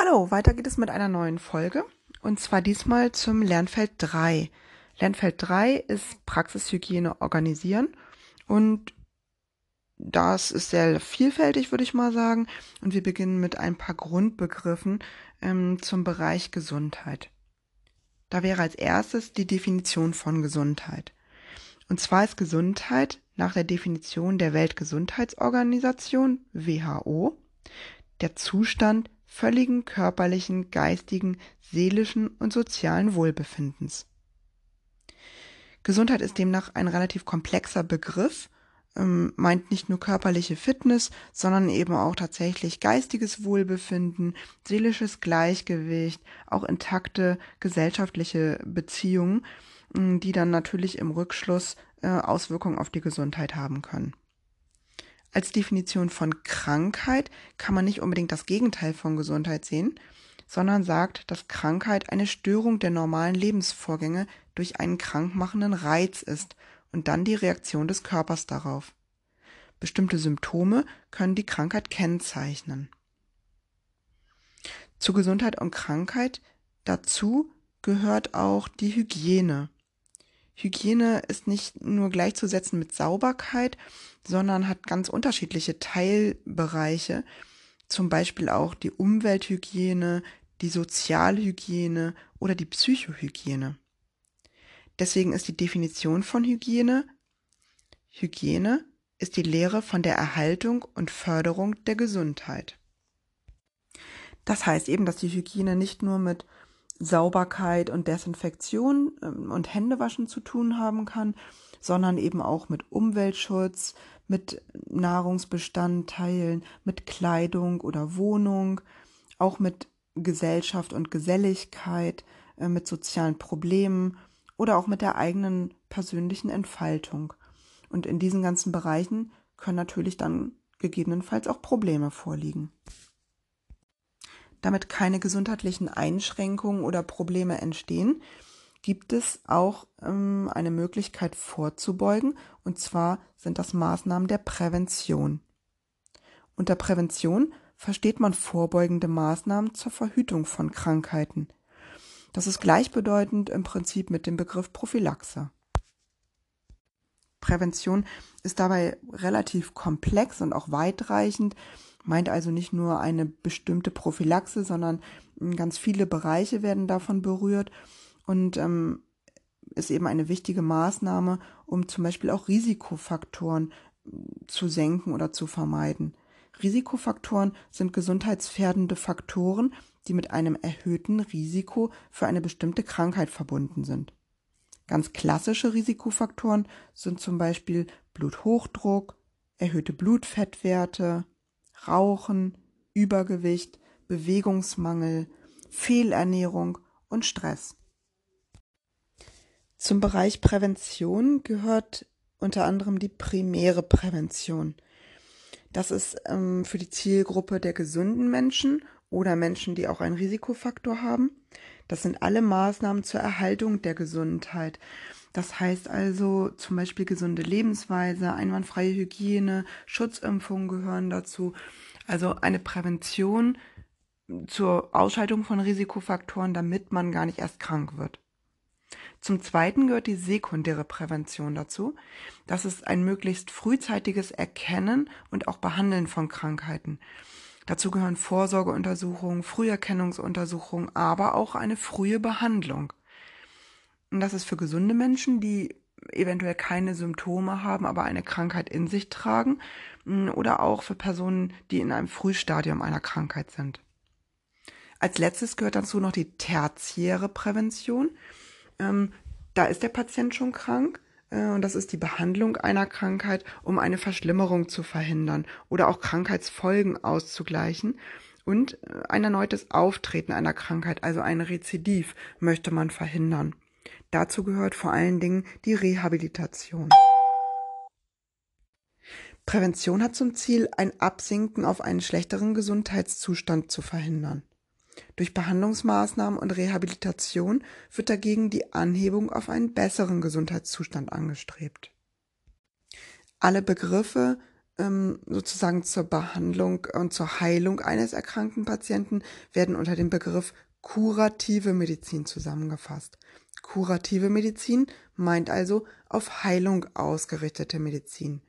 Hallo, weiter geht es mit einer neuen Folge und zwar diesmal zum Lernfeld 3. Lernfeld 3 ist Praxishygiene organisieren und das ist sehr vielfältig, würde ich mal sagen. Und wir beginnen mit ein paar Grundbegriffen ähm, zum Bereich Gesundheit. Da wäre als erstes die Definition von Gesundheit. Und zwar ist Gesundheit nach der Definition der Weltgesundheitsorganisation WHO der Zustand völligen körperlichen, geistigen, seelischen und sozialen Wohlbefindens. Gesundheit ist demnach ein relativ komplexer Begriff, ähm, meint nicht nur körperliche Fitness, sondern eben auch tatsächlich geistiges Wohlbefinden, seelisches Gleichgewicht, auch intakte gesellschaftliche Beziehungen, die dann natürlich im Rückschluss äh, Auswirkungen auf die Gesundheit haben können. Als Definition von Krankheit kann man nicht unbedingt das Gegenteil von Gesundheit sehen, sondern sagt, dass Krankheit eine Störung der normalen Lebensvorgänge durch einen krankmachenden Reiz ist und dann die Reaktion des Körpers darauf. Bestimmte Symptome können die Krankheit kennzeichnen. Zu Gesundheit und Krankheit dazu gehört auch die Hygiene. Hygiene ist nicht nur gleichzusetzen mit Sauberkeit, sondern hat ganz unterschiedliche Teilbereiche, zum Beispiel auch die Umwelthygiene, die Sozialhygiene oder die Psychohygiene. Deswegen ist die Definition von Hygiene Hygiene ist die Lehre von der Erhaltung und Förderung der Gesundheit. Das heißt eben, dass die Hygiene nicht nur mit Sauberkeit und Desinfektion ähm, und Händewaschen zu tun haben kann, sondern eben auch mit Umweltschutz, mit Nahrungsbestandteilen, mit Kleidung oder Wohnung, auch mit Gesellschaft und Geselligkeit, äh, mit sozialen Problemen oder auch mit der eigenen persönlichen Entfaltung. Und in diesen ganzen Bereichen können natürlich dann gegebenenfalls auch Probleme vorliegen damit keine gesundheitlichen Einschränkungen oder Probleme entstehen, gibt es auch ähm, eine Möglichkeit vorzubeugen, und zwar sind das Maßnahmen der Prävention. Unter Prävention versteht man vorbeugende Maßnahmen zur Verhütung von Krankheiten. Das ist gleichbedeutend im Prinzip mit dem Begriff Prophylaxe. Prävention ist dabei relativ komplex und auch weitreichend meint also nicht nur eine bestimmte Prophylaxe, sondern ganz viele Bereiche werden davon berührt und ähm, ist eben eine wichtige Maßnahme, um zum Beispiel auch Risikofaktoren zu senken oder zu vermeiden. Risikofaktoren sind gesundheitsfährdende Faktoren, die mit einem erhöhten Risiko für eine bestimmte Krankheit verbunden sind. Ganz klassische Risikofaktoren sind zum Beispiel Bluthochdruck, erhöhte Blutfettwerte, Rauchen, Übergewicht, Bewegungsmangel, Fehlernährung und Stress. Zum Bereich Prävention gehört unter anderem die primäre Prävention. Das ist ähm, für die Zielgruppe der gesunden Menschen oder Menschen, die auch einen Risikofaktor haben. Das sind alle Maßnahmen zur Erhaltung der Gesundheit. Das heißt also zum Beispiel gesunde Lebensweise, einwandfreie Hygiene, Schutzimpfungen gehören dazu. Also eine Prävention zur Ausschaltung von Risikofaktoren, damit man gar nicht erst krank wird. Zum Zweiten gehört die sekundäre Prävention dazu. Das ist ein möglichst frühzeitiges Erkennen und auch Behandeln von Krankheiten. Dazu gehören Vorsorgeuntersuchungen, Früherkennungsuntersuchungen, aber auch eine frühe Behandlung. Und das ist für gesunde Menschen, die eventuell keine Symptome haben, aber eine Krankheit in sich tragen, mm, oder auch für Personen, die in einem Frühstadium einer Krankheit sind. Als letztes gehört dazu noch die tertiäre Prävention. Ähm, da ist der Patient schon krank äh, und das ist die Behandlung einer Krankheit, um eine Verschlimmerung zu verhindern oder auch Krankheitsfolgen auszugleichen. Und äh, ein erneutes Auftreten einer Krankheit, also ein Rezidiv, möchte man verhindern. Dazu gehört vor allen Dingen die Rehabilitation. Prävention hat zum Ziel, ein Absinken auf einen schlechteren Gesundheitszustand zu verhindern. Durch Behandlungsmaßnahmen und Rehabilitation wird dagegen die Anhebung auf einen besseren Gesundheitszustand angestrebt. Alle Begriffe ähm, sozusagen zur Behandlung und zur Heilung eines erkrankten Patienten werden unter dem Begriff kurative Medizin zusammengefasst. Kurative Medizin meint also auf Heilung ausgerichtete Medizin.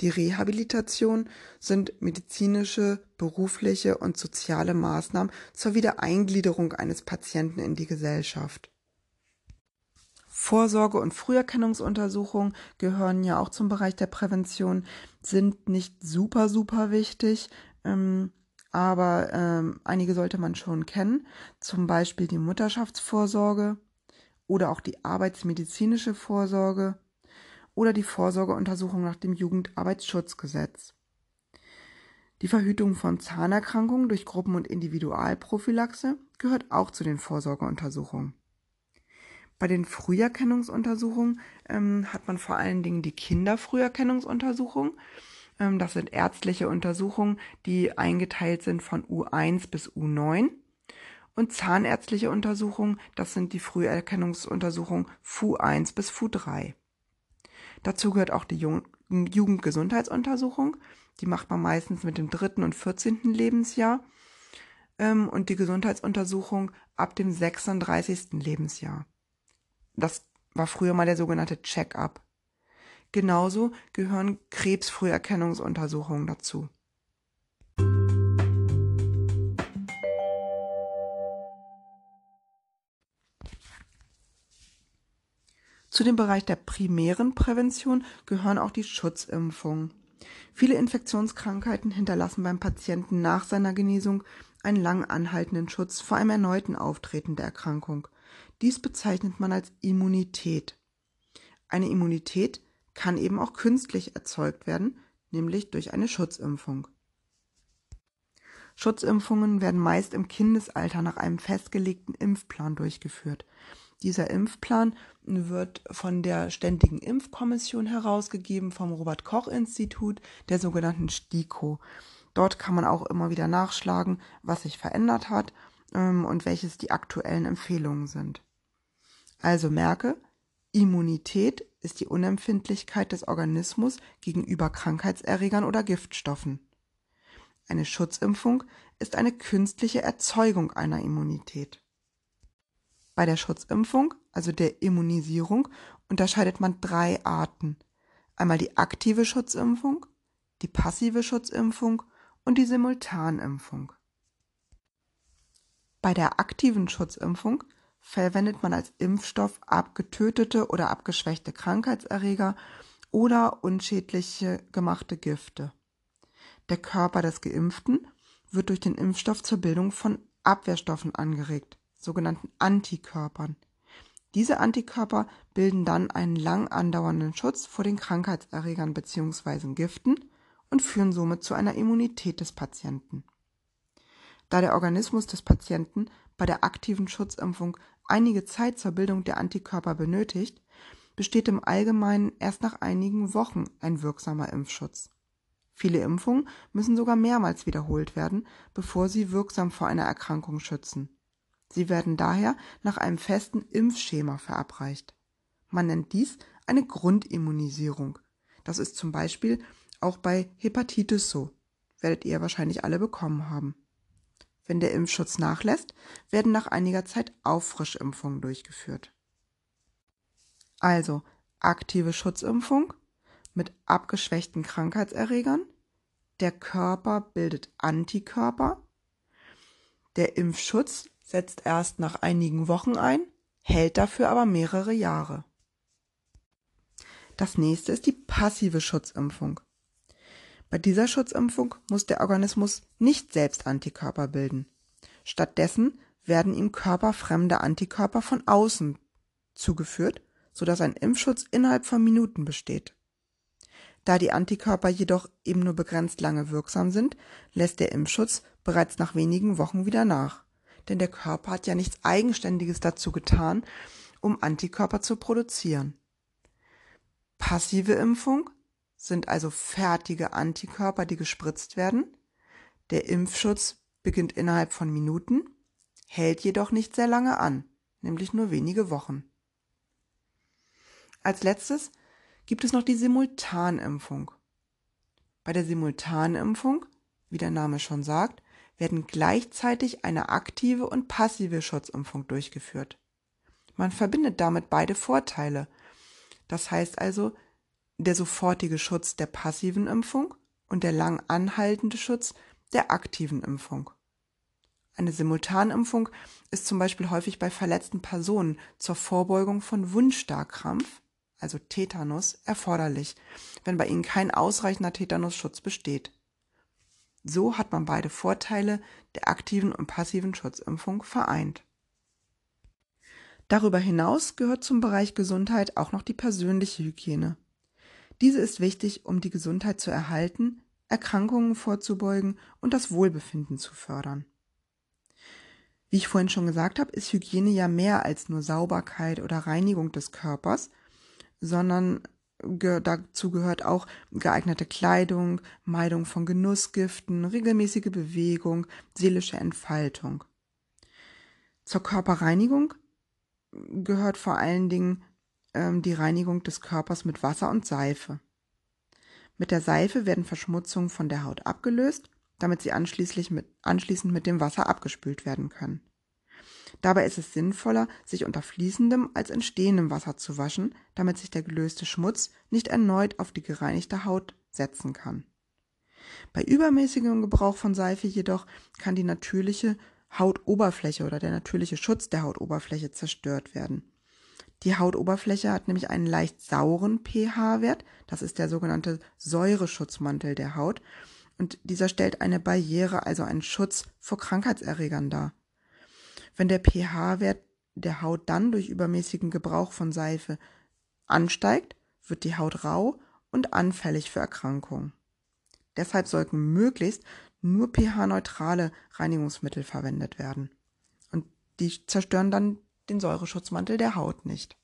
Die Rehabilitation sind medizinische, berufliche und soziale Maßnahmen zur Wiedereingliederung eines Patienten in die Gesellschaft. Vorsorge- und Früherkennungsuntersuchungen gehören ja auch zum Bereich der Prävention, sind nicht super, super wichtig, ähm, aber ähm, einige sollte man schon kennen. Zum Beispiel die Mutterschaftsvorsorge oder auch die arbeitsmedizinische Vorsorge oder die Vorsorgeuntersuchung nach dem Jugendarbeitsschutzgesetz. Die Verhütung von Zahnerkrankungen durch Gruppen- und Individualprophylaxe gehört auch zu den Vorsorgeuntersuchungen. Bei den Früherkennungsuntersuchungen ähm, hat man vor allen Dingen die Kinderfrüherkennungsuntersuchung. Ähm, das sind ärztliche Untersuchungen, die eingeteilt sind von U1 bis U9. Und zahnärztliche Untersuchungen, das sind die Früherkennungsuntersuchungen FU1 bis FU3. Dazu gehört auch die Jugendgesundheitsuntersuchung. Die macht man meistens mit dem dritten und vierzehnten Lebensjahr. Ähm, und die Gesundheitsuntersuchung ab dem 36. Lebensjahr. Das war früher mal der sogenannte Check-up. Genauso gehören Krebsfrüherkennungsuntersuchungen dazu. Zu dem Bereich der primären Prävention gehören auch die Schutzimpfungen. Viele Infektionskrankheiten hinterlassen beim Patienten nach seiner Genesung einen lang anhaltenden Schutz vor einem erneuten Auftreten der Erkrankung. Dies bezeichnet man als Immunität. Eine Immunität kann eben auch künstlich erzeugt werden, nämlich durch eine Schutzimpfung. Schutzimpfungen werden meist im Kindesalter nach einem festgelegten Impfplan durchgeführt. Dieser Impfplan wird von der Ständigen Impfkommission herausgegeben vom Robert Koch Institut, der sogenannten STIKO. Dort kann man auch immer wieder nachschlagen, was sich verändert hat ähm, und welches die aktuellen Empfehlungen sind. Also merke, Immunität ist die Unempfindlichkeit des Organismus gegenüber Krankheitserregern oder Giftstoffen. Eine Schutzimpfung ist eine künstliche Erzeugung einer Immunität. Bei der Schutzimpfung, also der Immunisierung, unterscheidet man drei Arten. Einmal die aktive Schutzimpfung, die passive Schutzimpfung und die Simultanimpfung. Bei der aktiven Schutzimpfung verwendet man als Impfstoff abgetötete oder abgeschwächte Krankheitserreger oder unschädliche gemachte Gifte. Der Körper des Geimpften wird durch den Impfstoff zur Bildung von Abwehrstoffen angeregt, sogenannten Antikörpern. Diese Antikörper bilden dann einen lang andauernden Schutz vor den Krankheitserregern bzw. Giften und führen somit zu einer Immunität des Patienten. Da der Organismus des Patienten bei der aktiven Schutzimpfung einige Zeit zur Bildung der Antikörper benötigt, besteht im Allgemeinen erst nach einigen Wochen ein wirksamer Impfschutz. Viele Impfungen müssen sogar mehrmals wiederholt werden, bevor sie wirksam vor einer Erkrankung schützen. Sie werden daher nach einem festen Impfschema verabreicht. Man nennt dies eine Grundimmunisierung. Das ist zum Beispiel auch bei Hepatitis so. Werdet ihr wahrscheinlich alle bekommen haben. Wenn der Impfschutz nachlässt, werden nach einiger Zeit Auffrischimpfungen durchgeführt. Also aktive Schutzimpfung mit abgeschwächten Krankheitserregern. Der Körper bildet Antikörper. Der Impfschutz setzt erst nach einigen Wochen ein, hält dafür aber mehrere Jahre. Das nächste ist die passive Schutzimpfung. Bei dieser Schutzimpfung muss der Organismus nicht selbst Antikörper bilden. Stattdessen werden ihm körperfremde Antikörper von außen zugeführt, sodass ein Impfschutz innerhalb von Minuten besteht. Da die Antikörper jedoch eben nur begrenzt lange wirksam sind, lässt der Impfschutz bereits nach wenigen Wochen wieder nach. Denn der Körper hat ja nichts Eigenständiges dazu getan, um Antikörper zu produzieren. Passive Impfung sind also fertige Antikörper, die gespritzt werden. Der Impfschutz beginnt innerhalb von Minuten, hält jedoch nicht sehr lange an, nämlich nur wenige Wochen. Als letztes gibt es noch die Simultanimpfung. Bei der Simultanimpfung, wie der Name schon sagt, werden gleichzeitig eine aktive und passive Schutzimpfung durchgeführt. Man verbindet damit beide Vorteile. Das heißt also, der sofortige Schutz der passiven Impfung und der lang anhaltende Schutz der aktiven Impfung. Eine Simultanimpfung ist zum Beispiel häufig bei verletzten Personen zur Vorbeugung von Wundstarkrampf, also Tetanus, erforderlich, wenn bei ihnen kein ausreichender Tetanusschutz besteht. So hat man beide Vorteile der aktiven und passiven Schutzimpfung vereint. Darüber hinaus gehört zum Bereich Gesundheit auch noch die persönliche Hygiene. Diese ist wichtig, um die Gesundheit zu erhalten, Erkrankungen vorzubeugen und das Wohlbefinden zu fördern. Wie ich vorhin schon gesagt habe, ist Hygiene ja mehr als nur Sauberkeit oder Reinigung des Körpers, sondern dazu gehört auch geeignete Kleidung, Meidung von Genussgiften, regelmäßige Bewegung, seelische Entfaltung. Zur Körperreinigung gehört vor allen Dingen ähm, die Reinigung des Körpers mit Wasser und Seife. Mit der Seife werden Verschmutzungen von der Haut abgelöst, damit sie anschließend mit, anschließend mit dem Wasser abgespült werden können. Dabei ist es sinnvoller, sich unter fließendem als in stehendem Wasser zu waschen, damit sich der gelöste Schmutz nicht erneut auf die gereinigte Haut setzen kann. Bei übermäßigem Gebrauch von Seife jedoch kann die natürliche Hautoberfläche oder der natürliche Schutz der Hautoberfläche zerstört werden. Die Hautoberfläche hat nämlich einen leicht sauren pH-Wert, das ist der sogenannte Säureschutzmantel der Haut, und dieser stellt eine Barriere, also einen Schutz vor Krankheitserregern dar. Wenn der pH-Wert der Haut dann durch übermäßigen Gebrauch von Seife ansteigt, wird die Haut rau und anfällig für Erkrankungen. Deshalb sollten möglichst nur pH-neutrale Reinigungsmittel verwendet werden. Und die zerstören dann den Säureschutzmantel der Haut nicht.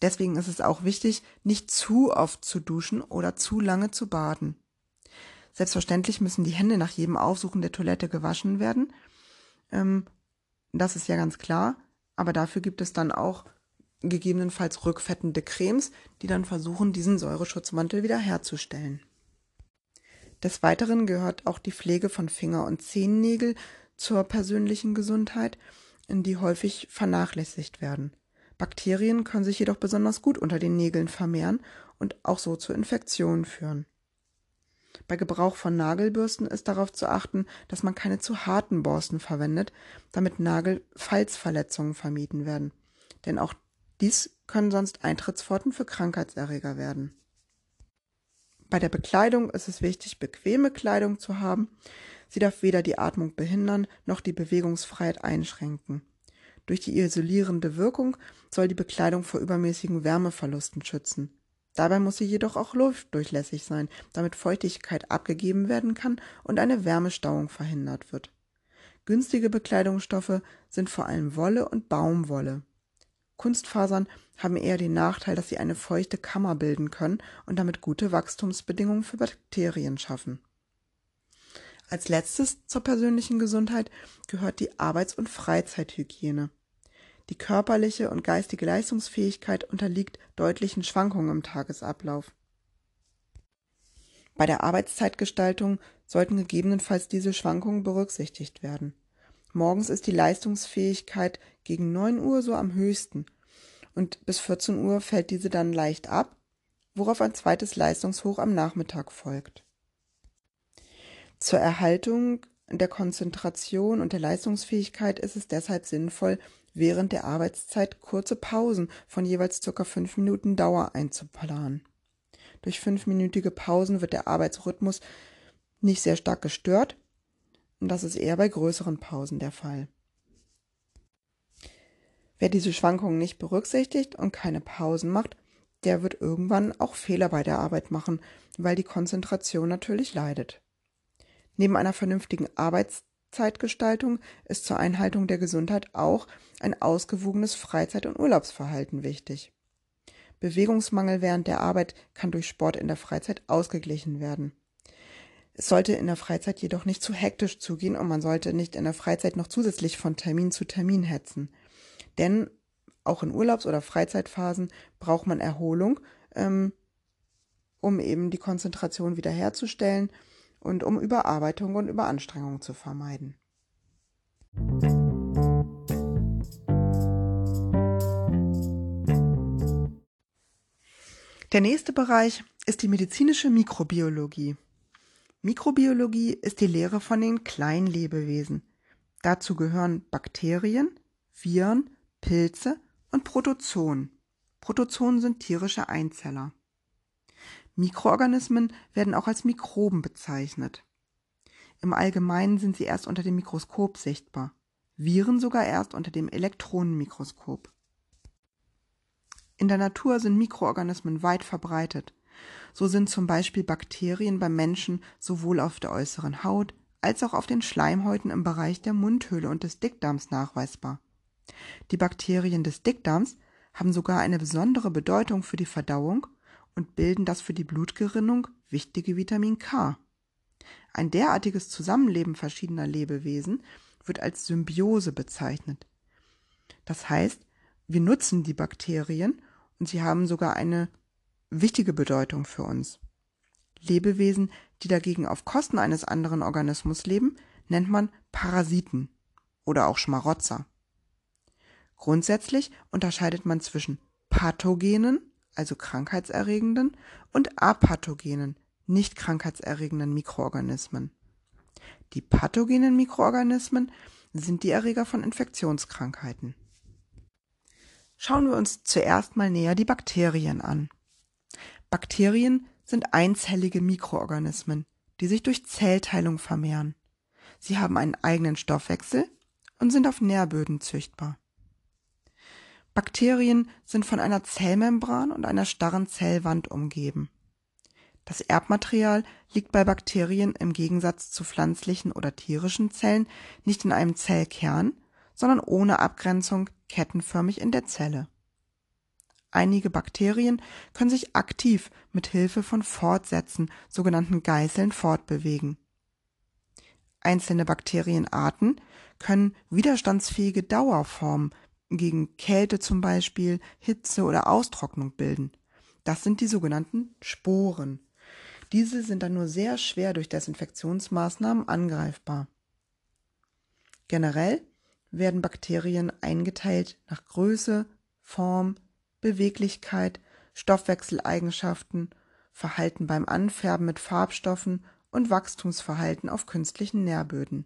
Deswegen ist es auch wichtig, nicht zu oft zu duschen oder zu lange zu baden. Selbstverständlich müssen die Hände nach jedem Aufsuchen der Toilette gewaschen werden. Ähm, das ist ja ganz klar. Aber dafür gibt es dann auch gegebenenfalls rückfettende Cremes, die dann versuchen, diesen Säureschutzmantel wiederherzustellen. Des Weiteren gehört auch die Pflege von Finger- und Zehennägel zur persönlichen Gesundheit, die häufig vernachlässigt werden. Bakterien können sich jedoch besonders gut unter den Nägeln vermehren und auch so zu Infektionen führen. Bei Gebrauch von Nagelbürsten ist darauf zu achten, dass man keine zu harten Borsten verwendet, damit Nagelfalzverletzungen vermieden werden. Denn auch dies können sonst Eintrittspforten für Krankheitserreger werden. Bei der Bekleidung ist es wichtig, bequeme Kleidung zu haben. Sie darf weder die Atmung behindern noch die Bewegungsfreiheit einschränken. Durch die isolierende Wirkung soll die Bekleidung vor übermäßigen Wärmeverlusten schützen. Dabei muss sie jedoch auch luftdurchlässig sein, damit Feuchtigkeit abgegeben werden kann und eine Wärmestauung verhindert wird. Günstige Bekleidungsstoffe sind vor allem Wolle und Baumwolle. Kunstfasern haben eher den Nachteil, dass sie eine feuchte Kammer bilden können und damit gute Wachstumsbedingungen für Bakterien schaffen. Als letztes zur persönlichen Gesundheit gehört die Arbeits- und Freizeithygiene. Die körperliche und geistige Leistungsfähigkeit unterliegt deutlichen Schwankungen im Tagesablauf. Bei der Arbeitszeitgestaltung sollten gegebenenfalls diese Schwankungen berücksichtigt werden. Morgens ist die Leistungsfähigkeit gegen 9 Uhr so am höchsten und bis 14 Uhr fällt diese dann leicht ab, worauf ein zweites Leistungshoch am Nachmittag folgt. Zur Erhaltung der Konzentration und der Leistungsfähigkeit ist es deshalb sinnvoll, während der Arbeitszeit kurze Pausen von jeweils circa fünf Minuten Dauer einzuplanen. Durch fünfminütige Pausen wird der Arbeitsrhythmus nicht sehr stark gestört, und das ist eher bei größeren Pausen der Fall. Wer diese Schwankungen nicht berücksichtigt und keine Pausen macht, der wird irgendwann auch Fehler bei der Arbeit machen, weil die Konzentration natürlich leidet. Neben einer vernünftigen Arbeits Zeitgestaltung ist zur Einhaltung der Gesundheit auch ein ausgewogenes Freizeit- und Urlaubsverhalten wichtig. Bewegungsmangel während der Arbeit kann durch Sport in der Freizeit ausgeglichen werden. Es sollte in der Freizeit jedoch nicht zu hektisch zugehen und man sollte nicht in der Freizeit noch zusätzlich von Termin zu Termin hetzen. Denn auch in Urlaubs- oder Freizeitphasen braucht man Erholung, ähm, um eben die Konzentration wiederherzustellen und um Überarbeitung und Überanstrengung zu vermeiden. Der nächste Bereich ist die medizinische Mikrobiologie. Mikrobiologie ist die Lehre von den Kleinlebewesen. Dazu gehören Bakterien, Viren, Pilze und Protozoen. Protozoen sind tierische Einzeller. Mikroorganismen werden auch als Mikroben bezeichnet. Im Allgemeinen sind sie erst unter dem Mikroskop sichtbar, Viren sogar erst unter dem Elektronenmikroskop. In der Natur sind Mikroorganismen weit verbreitet. So sind zum Beispiel Bakterien beim Menschen sowohl auf der äußeren Haut als auch auf den Schleimhäuten im Bereich der Mundhöhle und des Dickdarms nachweisbar. Die Bakterien des Dickdarms haben sogar eine besondere Bedeutung für die Verdauung und bilden das für die Blutgerinnung wichtige Vitamin K. Ein derartiges Zusammenleben verschiedener Lebewesen wird als Symbiose bezeichnet. Das heißt, wir nutzen die Bakterien und sie haben sogar eine wichtige Bedeutung für uns. Lebewesen, die dagegen auf Kosten eines anderen Organismus leben, nennt man Parasiten oder auch Schmarotzer. Grundsätzlich unterscheidet man zwischen pathogenen, also krankheitserregenden, und apathogenen, nicht krankheitserregenden Mikroorganismen. Die pathogenen Mikroorganismen sind die Erreger von Infektionskrankheiten. Schauen wir uns zuerst mal näher die Bakterien an. Bakterien sind einzellige Mikroorganismen, die sich durch Zellteilung vermehren. Sie haben einen eigenen Stoffwechsel und sind auf Nährböden züchtbar. Bakterien sind von einer Zellmembran und einer starren Zellwand umgeben. Das Erbmaterial liegt bei Bakterien im Gegensatz zu pflanzlichen oder tierischen Zellen nicht in einem Zellkern, sondern ohne Abgrenzung kettenförmig in der Zelle. Einige Bakterien können sich aktiv mit Hilfe von Fortsätzen, sogenannten Geißeln, fortbewegen. Einzelne Bakterienarten können widerstandsfähige Dauerformen gegen Kälte zum Beispiel, Hitze oder Austrocknung bilden. Das sind die sogenannten Sporen. Diese sind dann nur sehr schwer durch Desinfektionsmaßnahmen angreifbar. Generell werden Bakterien eingeteilt nach Größe, Form, Beweglichkeit, Stoffwechseleigenschaften, Verhalten beim Anfärben mit Farbstoffen und Wachstumsverhalten auf künstlichen Nährböden.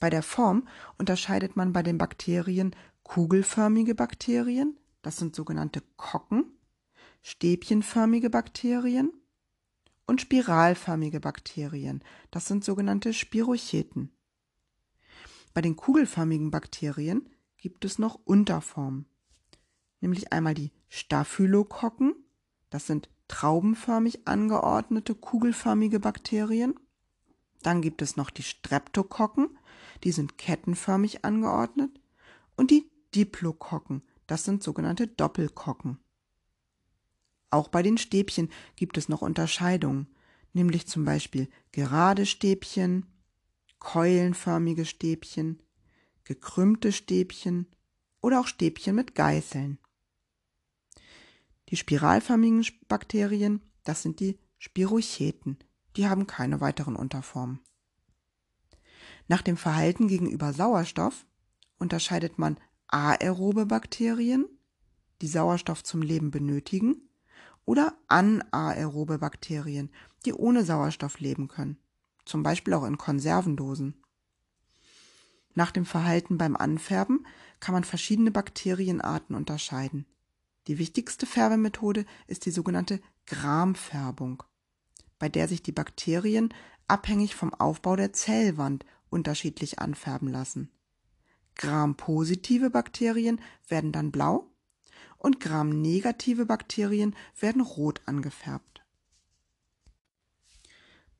Bei der Form unterscheidet man bei den Bakterien kugelförmige Bakterien, das sind sogenannte Kocken, stäbchenförmige Bakterien und spiralförmige Bakterien, das sind sogenannte Spirocheten. Bei den kugelförmigen Bakterien gibt es noch Unterformen, nämlich einmal die Staphylokokken, das sind traubenförmig angeordnete kugelförmige Bakterien. Dann gibt es noch die Streptokokken, die sind kettenförmig angeordnet, und die Diplokokken, das sind sogenannte Doppelkokken. Auch bei den Stäbchen gibt es noch Unterscheidungen, nämlich zum Beispiel gerade Stäbchen, keulenförmige Stäbchen, gekrümmte Stäbchen oder auch Stäbchen mit Geißeln. Die spiralförmigen Bakterien, das sind die Spirocheten, die haben keine weiteren Unterformen. Nach dem Verhalten gegenüber Sauerstoff unterscheidet man aerobe Bakterien, die Sauerstoff zum Leben benötigen, oder anaerobe Bakterien, die ohne Sauerstoff leben können, zum Beispiel auch in Konservendosen. Nach dem Verhalten beim Anfärben kann man verschiedene Bakterienarten unterscheiden. Die wichtigste Färbemethode ist die sogenannte Gramfärbung, bei der sich die Bakterien abhängig vom Aufbau der Zellwand unterschiedlich anfärben lassen. Gram-positive Bakterien werden dann blau und Gram-negative Bakterien werden rot angefärbt.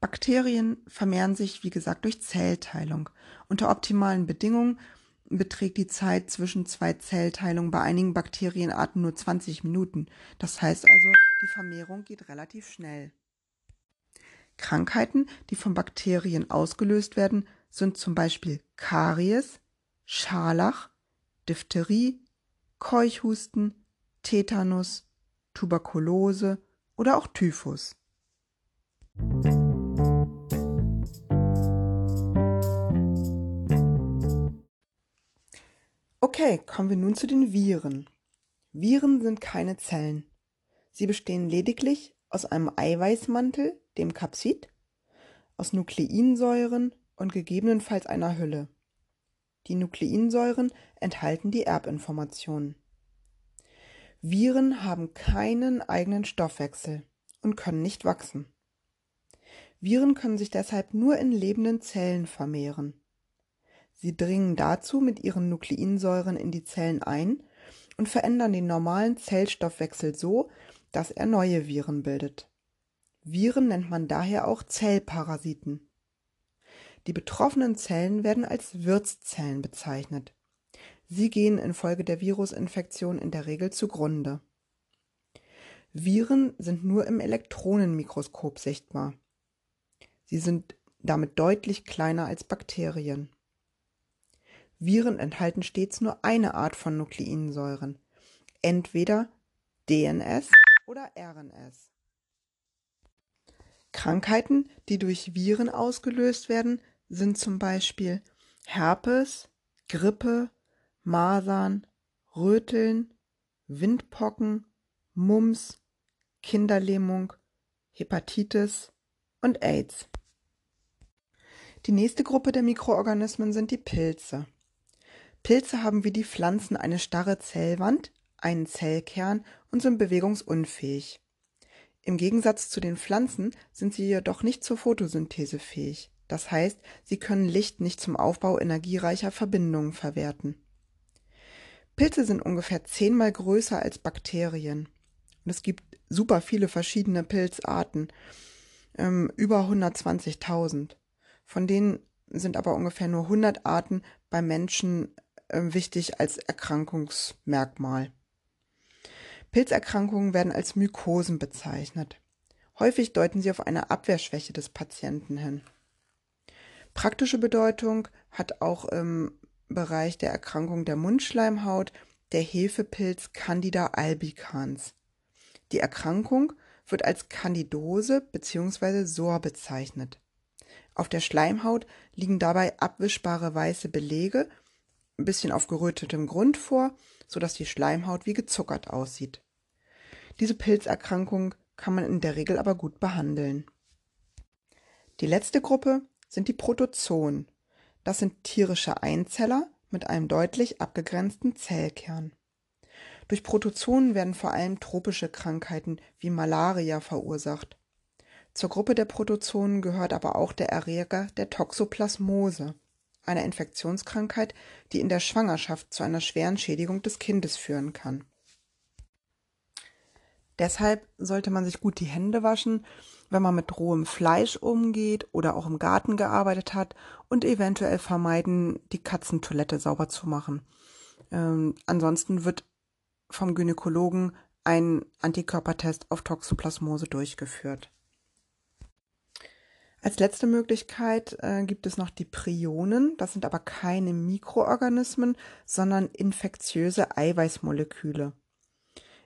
Bakterien vermehren sich, wie gesagt, durch Zellteilung. Unter optimalen Bedingungen beträgt die Zeit zwischen zwei Zellteilungen bei einigen Bakterienarten nur 20 Minuten. Das heißt also, die Vermehrung geht relativ schnell. Krankheiten, die von Bakterien ausgelöst werden, sind zum Beispiel Karies, Scharlach, Diphtherie, Keuchhusten, Tetanus, Tuberkulose oder auch Typhus. Okay, kommen wir nun zu den Viren. Viren sind keine Zellen. Sie bestehen lediglich aus einem Eiweißmantel, dem Kapsid, aus Nukleinsäuren und gegebenenfalls einer Hülle. Die Nukleinsäuren enthalten die Erbinformationen. Viren haben keinen eigenen Stoffwechsel und können nicht wachsen. Viren können sich deshalb nur in lebenden Zellen vermehren. Sie dringen dazu mit ihren Nukleinsäuren in die Zellen ein und verändern den normalen Zellstoffwechsel so, dass er neue Viren bildet. Viren nennt man daher auch Zellparasiten. Die betroffenen Zellen werden als Wirtszellen bezeichnet. Sie gehen infolge der Virusinfektion in der Regel zugrunde. Viren sind nur im Elektronenmikroskop sichtbar. Sie sind damit deutlich kleiner als Bakterien. Viren enthalten stets nur eine Art von Nukleinsäuren, entweder DNS oder RNS. Krankheiten, die durch Viren ausgelöst werden, sind zum Beispiel Herpes, Grippe, Masern, Röteln, Windpocken, Mumps, Kinderlähmung, Hepatitis und AIDS. Die nächste Gruppe der Mikroorganismen sind die Pilze. Pilze haben wie die Pflanzen eine starre Zellwand, einen Zellkern und sind bewegungsunfähig. Im Gegensatz zu den Pflanzen sind sie jedoch nicht zur Photosynthese fähig. Das heißt, sie können Licht nicht zum Aufbau energiereicher Verbindungen verwerten. Pilze sind ungefähr zehnmal größer als Bakterien. Und es gibt super viele verschiedene Pilzarten, ähm, über 120.000. Von denen sind aber ungefähr nur 100 Arten bei Menschen äh, wichtig als Erkrankungsmerkmal. Pilzerkrankungen werden als Mykosen bezeichnet. Häufig deuten sie auf eine Abwehrschwäche des Patienten hin. Praktische Bedeutung hat auch im Bereich der Erkrankung der Mundschleimhaut der Hefepilz Candida albicans. Die Erkrankung wird als Candidose bzw. SOR bezeichnet. Auf der Schleimhaut liegen dabei abwischbare weiße Belege ein bisschen auf gerötetem Grund vor, sodass die Schleimhaut wie gezuckert aussieht. Diese Pilzerkrankung kann man in der Regel aber gut behandeln. Die letzte Gruppe sind die Protozoen. Das sind tierische Einzeller mit einem deutlich abgegrenzten Zellkern. Durch Protozoen werden vor allem tropische Krankheiten wie Malaria verursacht. Zur Gruppe der Protozoen gehört aber auch der Erreger der Toxoplasmose einer Infektionskrankheit, die in der Schwangerschaft zu einer schweren Schädigung des Kindes führen kann. Deshalb sollte man sich gut die Hände waschen, wenn man mit rohem Fleisch umgeht oder auch im Garten gearbeitet hat und eventuell vermeiden, die Katzentoilette sauber zu machen. Ähm, ansonsten wird vom Gynäkologen ein Antikörpertest auf Toxoplasmose durchgeführt. Als letzte Möglichkeit äh, gibt es noch die Prionen. Das sind aber keine Mikroorganismen, sondern infektiöse Eiweißmoleküle.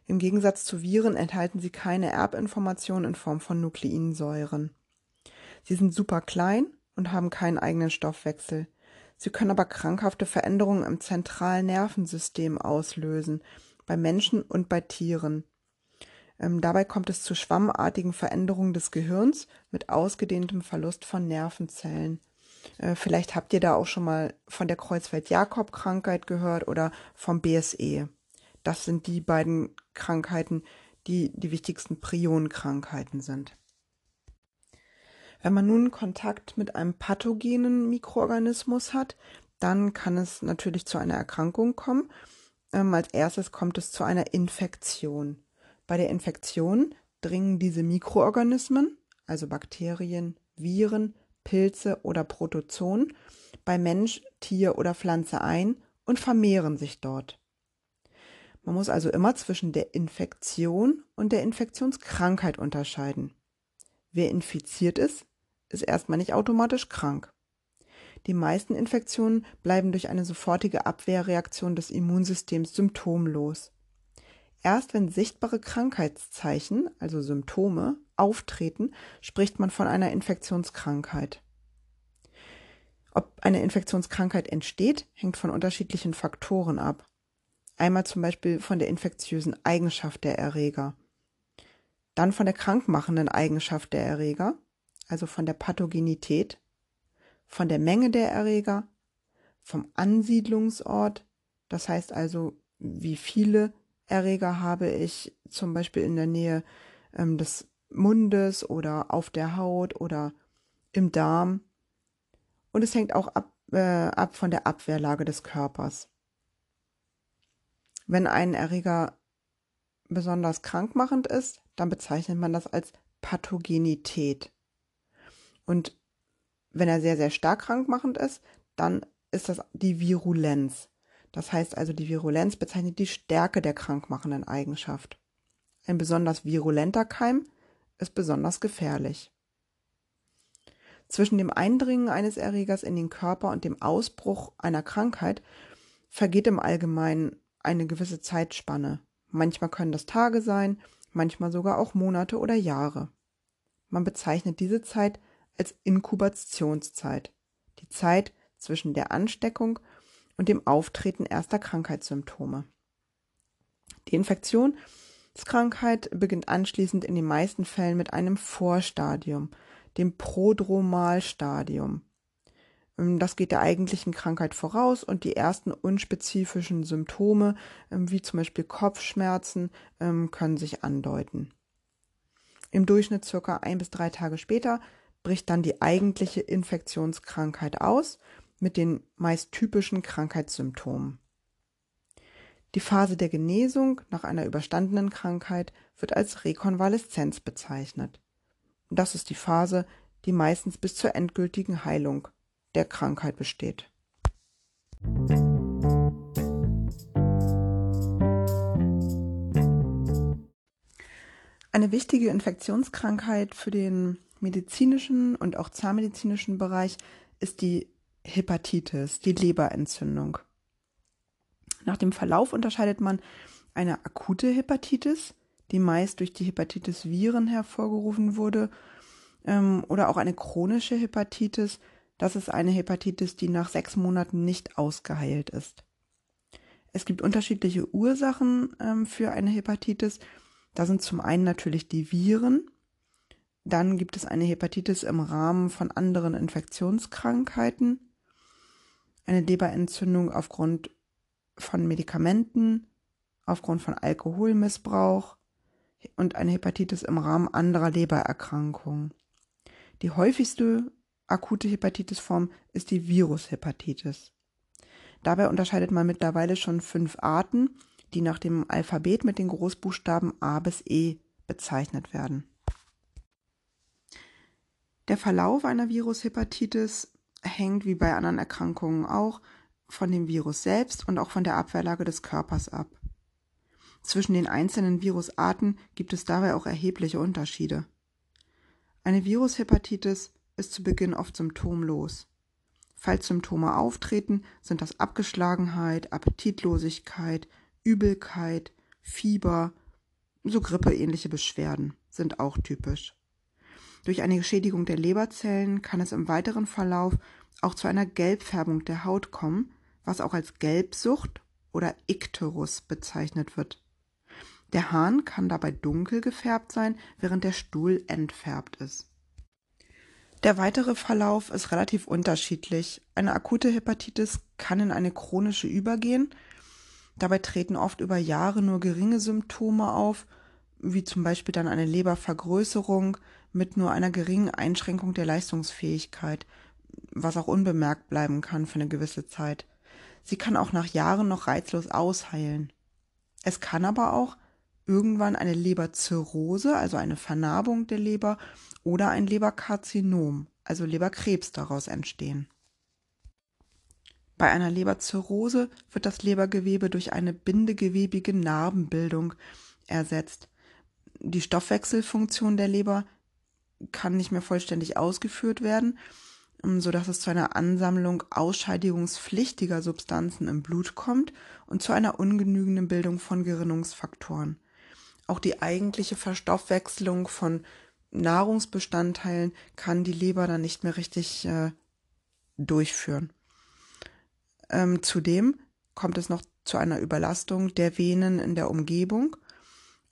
Im Gegensatz zu Viren enthalten sie keine Erbinformation in Form von Nukleinsäuren. Sie sind super klein und haben keinen eigenen Stoffwechsel. Sie können aber krankhafte Veränderungen im zentralen Nervensystem auslösen, bei Menschen und bei Tieren. Ähm, dabei kommt es zu schwammartigen Veränderungen des Gehirns mit ausgedehntem Verlust von Nervenzellen. Äh, vielleicht habt ihr da auch schon mal von der Kreuzfeld-Jakob-Krankheit gehört oder vom BSE. Das sind die beiden Krankheiten, die die wichtigsten Prionkrankheiten sind. Wenn man nun Kontakt mit einem pathogenen Mikroorganismus hat, dann kann es natürlich zu einer Erkrankung kommen. Ähm, als erstes kommt es zu einer Infektion. Bei der Infektion dringen diese Mikroorganismen, also Bakterien, Viren, Pilze oder Protozoen, bei Mensch, Tier oder Pflanze ein und vermehren sich dort. Man muss also immer zwischen der Infektion und der Infektionskrankheit unterscheiden. Wer infiziert ist, ist erstmal nicht automatisch krank. Die meisten Infektionen bleiben durch eine sofortige Abwehrreaktion des Immunsystems symptomlos. Erst wenn sichtbare Krankheitszeichen, also Symptome, auftreten, spricht man von einer Infektionskrankheit. Ob eine Infektionskrankheit entsteht, hängt von unterschiedlichen Faktoren ab. Einmal zum Beispiel von der infektiösen Eigenschaft der Erreger, dann von der krankmachenden Eigenschaft der Erreger, also von der Pathogenität, von der Menge der Erreger, vom Ansiedlungsort, das heißt also, wie viele Erreger habe ich zum Beispiel in der Nähe ähm, des Mundes oder auf der Haut oder im Darm. Und es hängt auch ab, äh, ab von der Abwehrlage des Körpers. Wenn ein Erreger besonders krankmachend ist, dann bezeichnet man das als Pathogenität. Und wenn er sehr, sehr stark krankmachend ist, dann ist das die Virulenz. Das heißt also, die Virulenz bezeichnet die Stärke der krankmachenden Eigenschaft. Ein besonders virulenter Keim ist besonders gefährlich. Zwischen dem Eindringen eines Erregers in den Körper und dem Ausbruch einer Krankheit vergeht im Allgemeinen eine gewisse Zeitspanne. Manchmal können das Tage sein, manchmal sogar auch Monate oder Jahre. Man bezeichnet diese Zeit als Inkubationszeit, die Zeit zwischen der Ansteckung und dem Auftreten erster Krankheitssymptome. Die Infektionskrankheit beginnt anschließend in den meisten Fällen mit einem Vorstadium, dem Prodromalstadium. Ähm, das geht der eigentlichen Krankheit voraus und die ersten unspezifischen Symptome, ähm, wie zum Beispiel Kopfschmerzen, ähm, können sich andeuten. Im Durchschnitt circa ein bis drei Tage später bricht dann die eigentliche Infektionskrankheit aus mit den meist typischen Krankheitssymptomen. Die Phase der Genesung nach einer überstandenen Krankheit wird als Rekonvaleszenz bezeichnet. Das ist die Phase, die meistens bis zur endgültigen Heilung der Krankheit besteht. Eine wichtige Infektionskrankheit für den medizinischen und auch zahnmedizinischen Bereich ist die Hepatitis, die Leberentzündung. Nach dem Verlauf unterscheidet man eine akute Hepatitis, die meist durch die Hepatitis-Viren hervorgerufen wurde, ähm, oder auch eine chronische Hepatitis. Das ist eine Hepatitis, die nach sechs Monaten nicht ausgeheilt ist. Es gibt unterschiedliche Ursachen ähm, für eine Hepatitis. Da sind zum einen natürlich die Viren, dann gibt es eine Hepatitis im Rahmen von anderen Infektionskrankheiten eine Leberentzündung aufgrund von Medikamenten, aufgrund von Alkoholmissbrauch und eine Hepatitis im Rahmen anderer Lebererkrankungen. Die häufigste akute Hepatitisform ist die Virushepatitis. Dabei unterscheidet man mittlerweile schon fünf Arten, die nach dem Alphabet mit den Großbuchstaben A bis E bezeichnet werden. Der Verlauf einer Virushepatitis hängt wie bei anderen Erkrankungen auch von dem Virus selbst und auch von der Abwehrlage des Körpers ab. Zwischen den einzelnen Virusarten gibt es dabei auch erhebliche Unterschiede. Eine Virushepatitis ist zu Beginn oft symptomlos. Falls Symptome auftreten, sind das Abgeschlagenheit, Appetitlosigkeit, Übelkeit, Fieber, so grippeähnliche Beschwerden sind auch typisch. Durch eine Geschädigung der Leberzellen kann es im weiteren Verlauf auch zu einer Gelbfärbung der Haut kommen, was auch als Gelbsucht oder Ikterus bezeichnet wird. Der Hahn kann dabei dunkel gefärbt sein, während der Stuhl entfärbt ist. Der weitere Verlauf ist relativ unterschiedlich. Eine akute Hepatitis kann in eine chronische übergehen. Dabei treten oft über Jahre nur geringe Symptome auf, wie zum Beispiel dann eine Lebervergrößerung, mit nur einer geringen Einschränkung der Leistungsfähigkeit, was auch unbemerkt bleiben kann für eine gewisse Zeit. Sie kann auch nach Jahren noch reizlos ausheilen. Es kann aber auch irgendwann eine Leberzirrhose, also eine Vernarbung der Leber, oder ein Leberkarzinom, also Leberkrebs daraus entstehen. Bei einer Leberzirrhose wird das Lebergewebe durch eine bindegewebige Narbenbildung ersetzt. Die Stoffwechselfunktion der Leber kann nicht mehr vollständig ausgeführt werden. ähm, sodass es zu einer Ansammlung ausscheidungspflichtiger Substanzen im Blut kommt und zu einer ungenügenden Bildung von Gerinnungsfaktoren. Auch die eigentliche Verstoffwechselung von Nahrungsbestandteilen kann die Leber dann nicht mehr richtig äh, durchführen. Ähm, zudem kommt es noch zu einer Überlastung der Venen in der Umgebung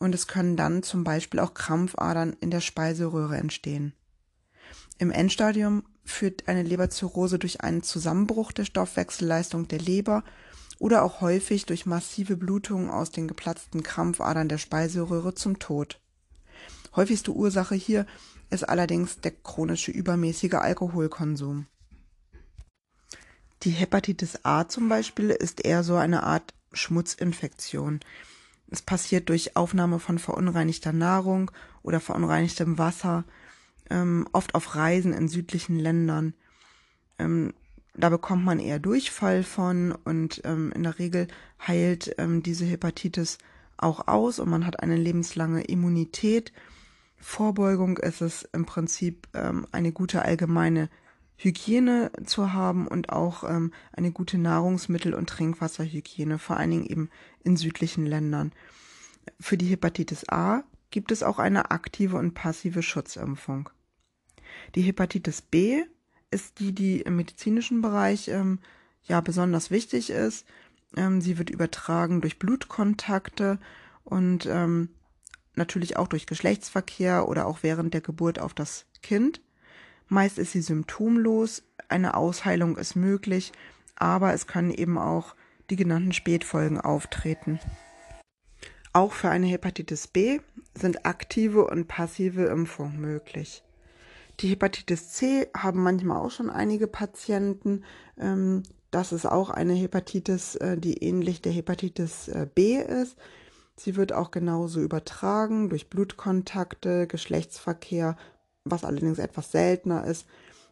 und es können dann zum Beispiel auch Krampfadern in der Speiseröhre entstehen. Im Endstadium führt eine Leberzirrhose durch einen Zusammenbruch der Stoffwechselleistung der Leber oder auch häufig durch massive Blutungen aus den geplatzten Krampfadern der Speiseröhre zum Tod. Häufigste Ursache hier ist allerdings der chronische übermäßige Alkoholkonsum. Die Hepatitis A zum Beispiel ist eher so eine Art Schmutzinfektion. Es passiert durch Aufnahme von verunreinigter Nahrung oder verunreinigtem Wasser, ähm, oft auf Reisen in südlichen Ländern. Ähm, da bekommt man eher Durchfall von und ähm, in der Regel heilt ähm, diese Hepatitis auch aus und man hat eine lebenslange Immunität. Vorbeugung ist es im Prinzip ähm, eine gute allgemeine Hygiene zu haben und auch ähm, eine gute Nahrungsmittel- und Trinkwasserhygiene, vor allen Dingen eben in südlichen Ländern. Für die Hepatitis A gibt es auch eine aktive und passive Schutzimpfung. Die Hepatitis B ist die, die im medizinischen Bereich ähm, ja besonders wichtig ist. Ähm, sie wird übertragen durch Blutkontakte und ähm, natürlich auch durch Geschlechtsverkehr oder auch während der Geburt auf das Kind. Meist ist sie symptomlos, eine Ausheilung ist möglich, aber es können eben auch die genannten Spätfolgen auftreten. Auch für eine Hepatitis B sind aktive und passive Impfungen möglich. Die Hepatitis C haben manchmal auch schon einige Patienten. Ähm, das ist auch eine Hepatitis, äh, die ähnlich der Hepatitis äh, B ist. Sie wird auch genauso übertragen durch Blutkontakte, Geschlechtsverkehr, was allerdings etwas seltener ist,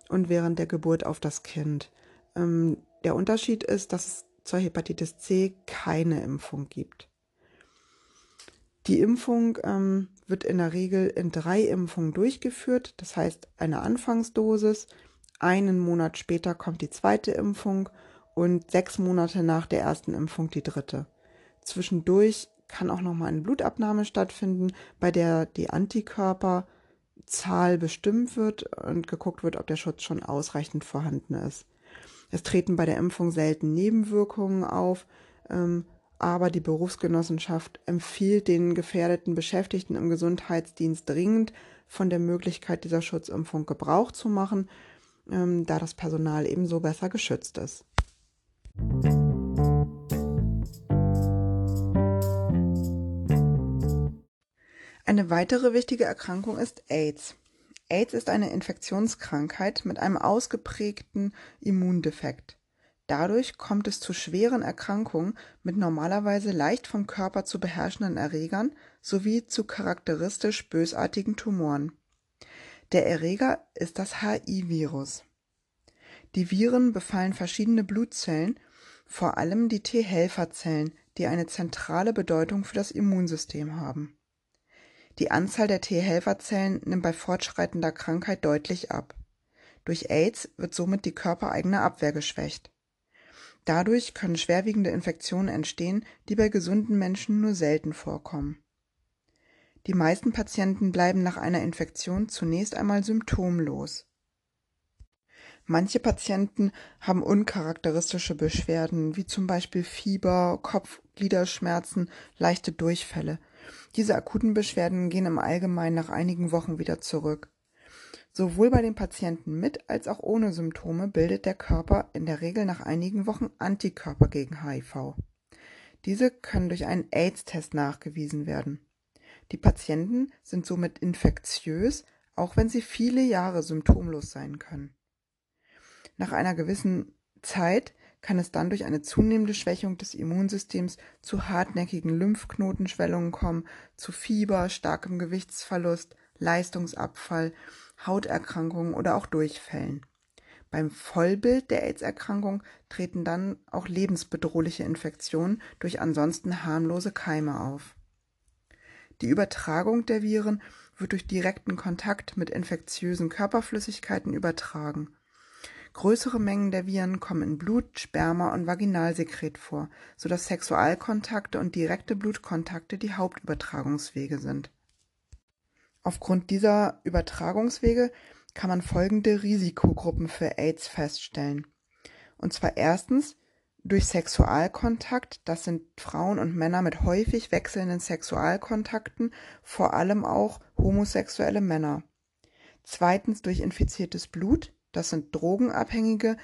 und während der Geburt auf das Kind. Ähm, der Unterschied ist, dass es zur Hepatitis C keine Impfung gibt. Die Impfung ähm, wird in der Regel in drei Impfungen durchgeführt, das heißt eine Anfangsdosis, einen Monat später kommt die zweite Impfung und sechs Monate nach der ersten Impfung die dritte. Zwischendurch kann auch nochmal eine Blutabnahme stattfinden, bei der die Antikörper Zahl bestimmt wird und geguckt wird, ob der Schutz schon ausreichend vorhanden ist. Es treten bei der Impfung selten Nebenwirkungen auf, ähm, aber die Berufsgenossenschaft empfiehlt den gefährdeten Beschäftigten im Gesundheitsdienst dringend, von der Möglichkeit dieser Schutzimpfung Gebrauch zu machen, ähm, da das Personal ebenso besser geschützt ist. Eine weitere wichtige Erkrankung ist AIDS. AIDS ist eine Infektionskrankheit mit einem ausgeprägten Immundefekt. Dadurch kommt es zu schweren Erkrankungen mit normalerweise leicht vom Körper zu beherrschenden Erregern sowie zu charakteristisch bösartigen Tumoren. Der Erreger ist das HI-Virus. Die Viren befallen verschiedene Blutzellen, vor allem die T-Helferzellen, die eine zentrale Bedeutung für das Immunsystem haben. Die Anzahl der T-Helferzellen nimmt bei fortschreitender Krankheit deutlich ab. Durch AIDS wird somit die körpereigene Abwehr geschwächt. Dadurch können schwerwiegende Infektionen entstehen, die bei gesunden Menschen nur selten vorkommen. Die meisten Patienten bleiben nach einer Infektion zunächst einmal symptomlos. Manche Patienten haben uncharakteristische Beschwerden, wie zum Beispiel Fieber, Kopf-Gliederschmerzen, leichte Durchfälle, diese akuten Beschwerden gehen im Allgemeinen nach einigen Wochen wieder zurück. Sowohl bei den Patienten mit als auch ohne Symptome bildet der Körper in der Regel nach einigen Wochen Antikörper gegen HIV. Diese können durch einen AIDS-Test nachgewiesen werden. Die Patienten sind somit infektiös, auch wenn sie viele Jahre symptomlos sein können. Nach einer gewissen Zeit kann es dann durch eine zunehmende Schwächung des Immunsystems zu hartnäckigen Lymphknotenschwellungen kommen, zu Fieber, starkem Gewichtsverlust, Leistungsabfall, Hauterkrankungen oder auch Durchfällen. Beim Vollbild der AIDS-Erkrankung treten dann auch lebensbedrohliche Infektionen durch ansonsten harmlose Keime auf. Die Übertragung der Viren wird durch direkten Kontakt mit infektiösen Körperflüssigkeiten übertragen. Größere Mengen der Viren kommen in Blut, Sperma und Vaginalsekret vor, sodass Sexualkontakte und direkte Blutkontakte die Hauptübertragungswege sind. Aufgrund dieser Übertragungswege kann man folgende Risikogruppen für AIDS feststellen. Und zwar erstens durch Sexualkontakt, das sind Frauen und Männer mit häufig wechselnden Sexualkontakten, vor allem auch homosexuelle Männer. Zweitens durch infiziertes Blut, das sind Drogenabhängige,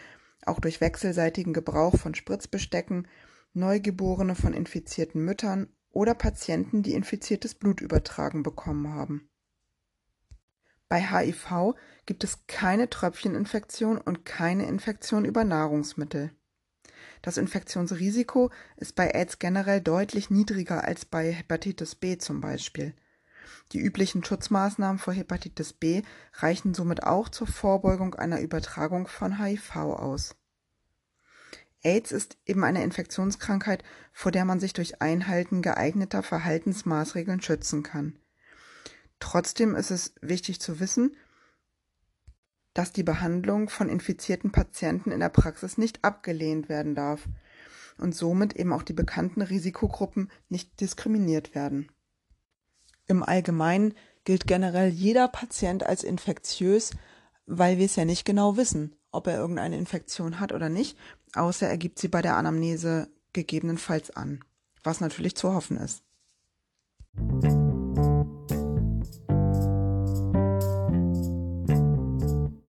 auch durch wechselseitigen Gebrauch von Spritzbestecken, Neugeborene von infizierten Müttern oder Patienten, die infiziertes Blut übertragen bekommen haben. Bei HIV gibt es keine Tröpfcheninfektion und keine Infektion über Nahrungsmittel. Das Infektionsrisiko ist bei AIDS generell deutlich niedriger als bei Hepatitis B zum Beispiel. Die üblichen Schutzmaßnahmen vor Hepatitis B reichen somit auch zur Vorbeugung einer Übertragung von HIV aus. AIDS ist eben eine Infektionskrankheit, vor der man sich durch Einhalten geeigneter Verhaltensmaßregeln schützen kann. Trotzdem ist es wichtig zu wissen, dass die Behandlung von infizierten Patienten in der Praxis nicht abgelehnt werden darf und somit eben auch die bekannten Risikogruppen nicht diskriminiert werden. Im Allgemeinen gilt generell jeder Patient als infektiös, weil wir es ja nicht genau wissen, ob er irgendeine Infektion hat oder nicht, außer er gibt sie bei der Anamnese gegebenenfalls an, was natürlich zu hoffen ist.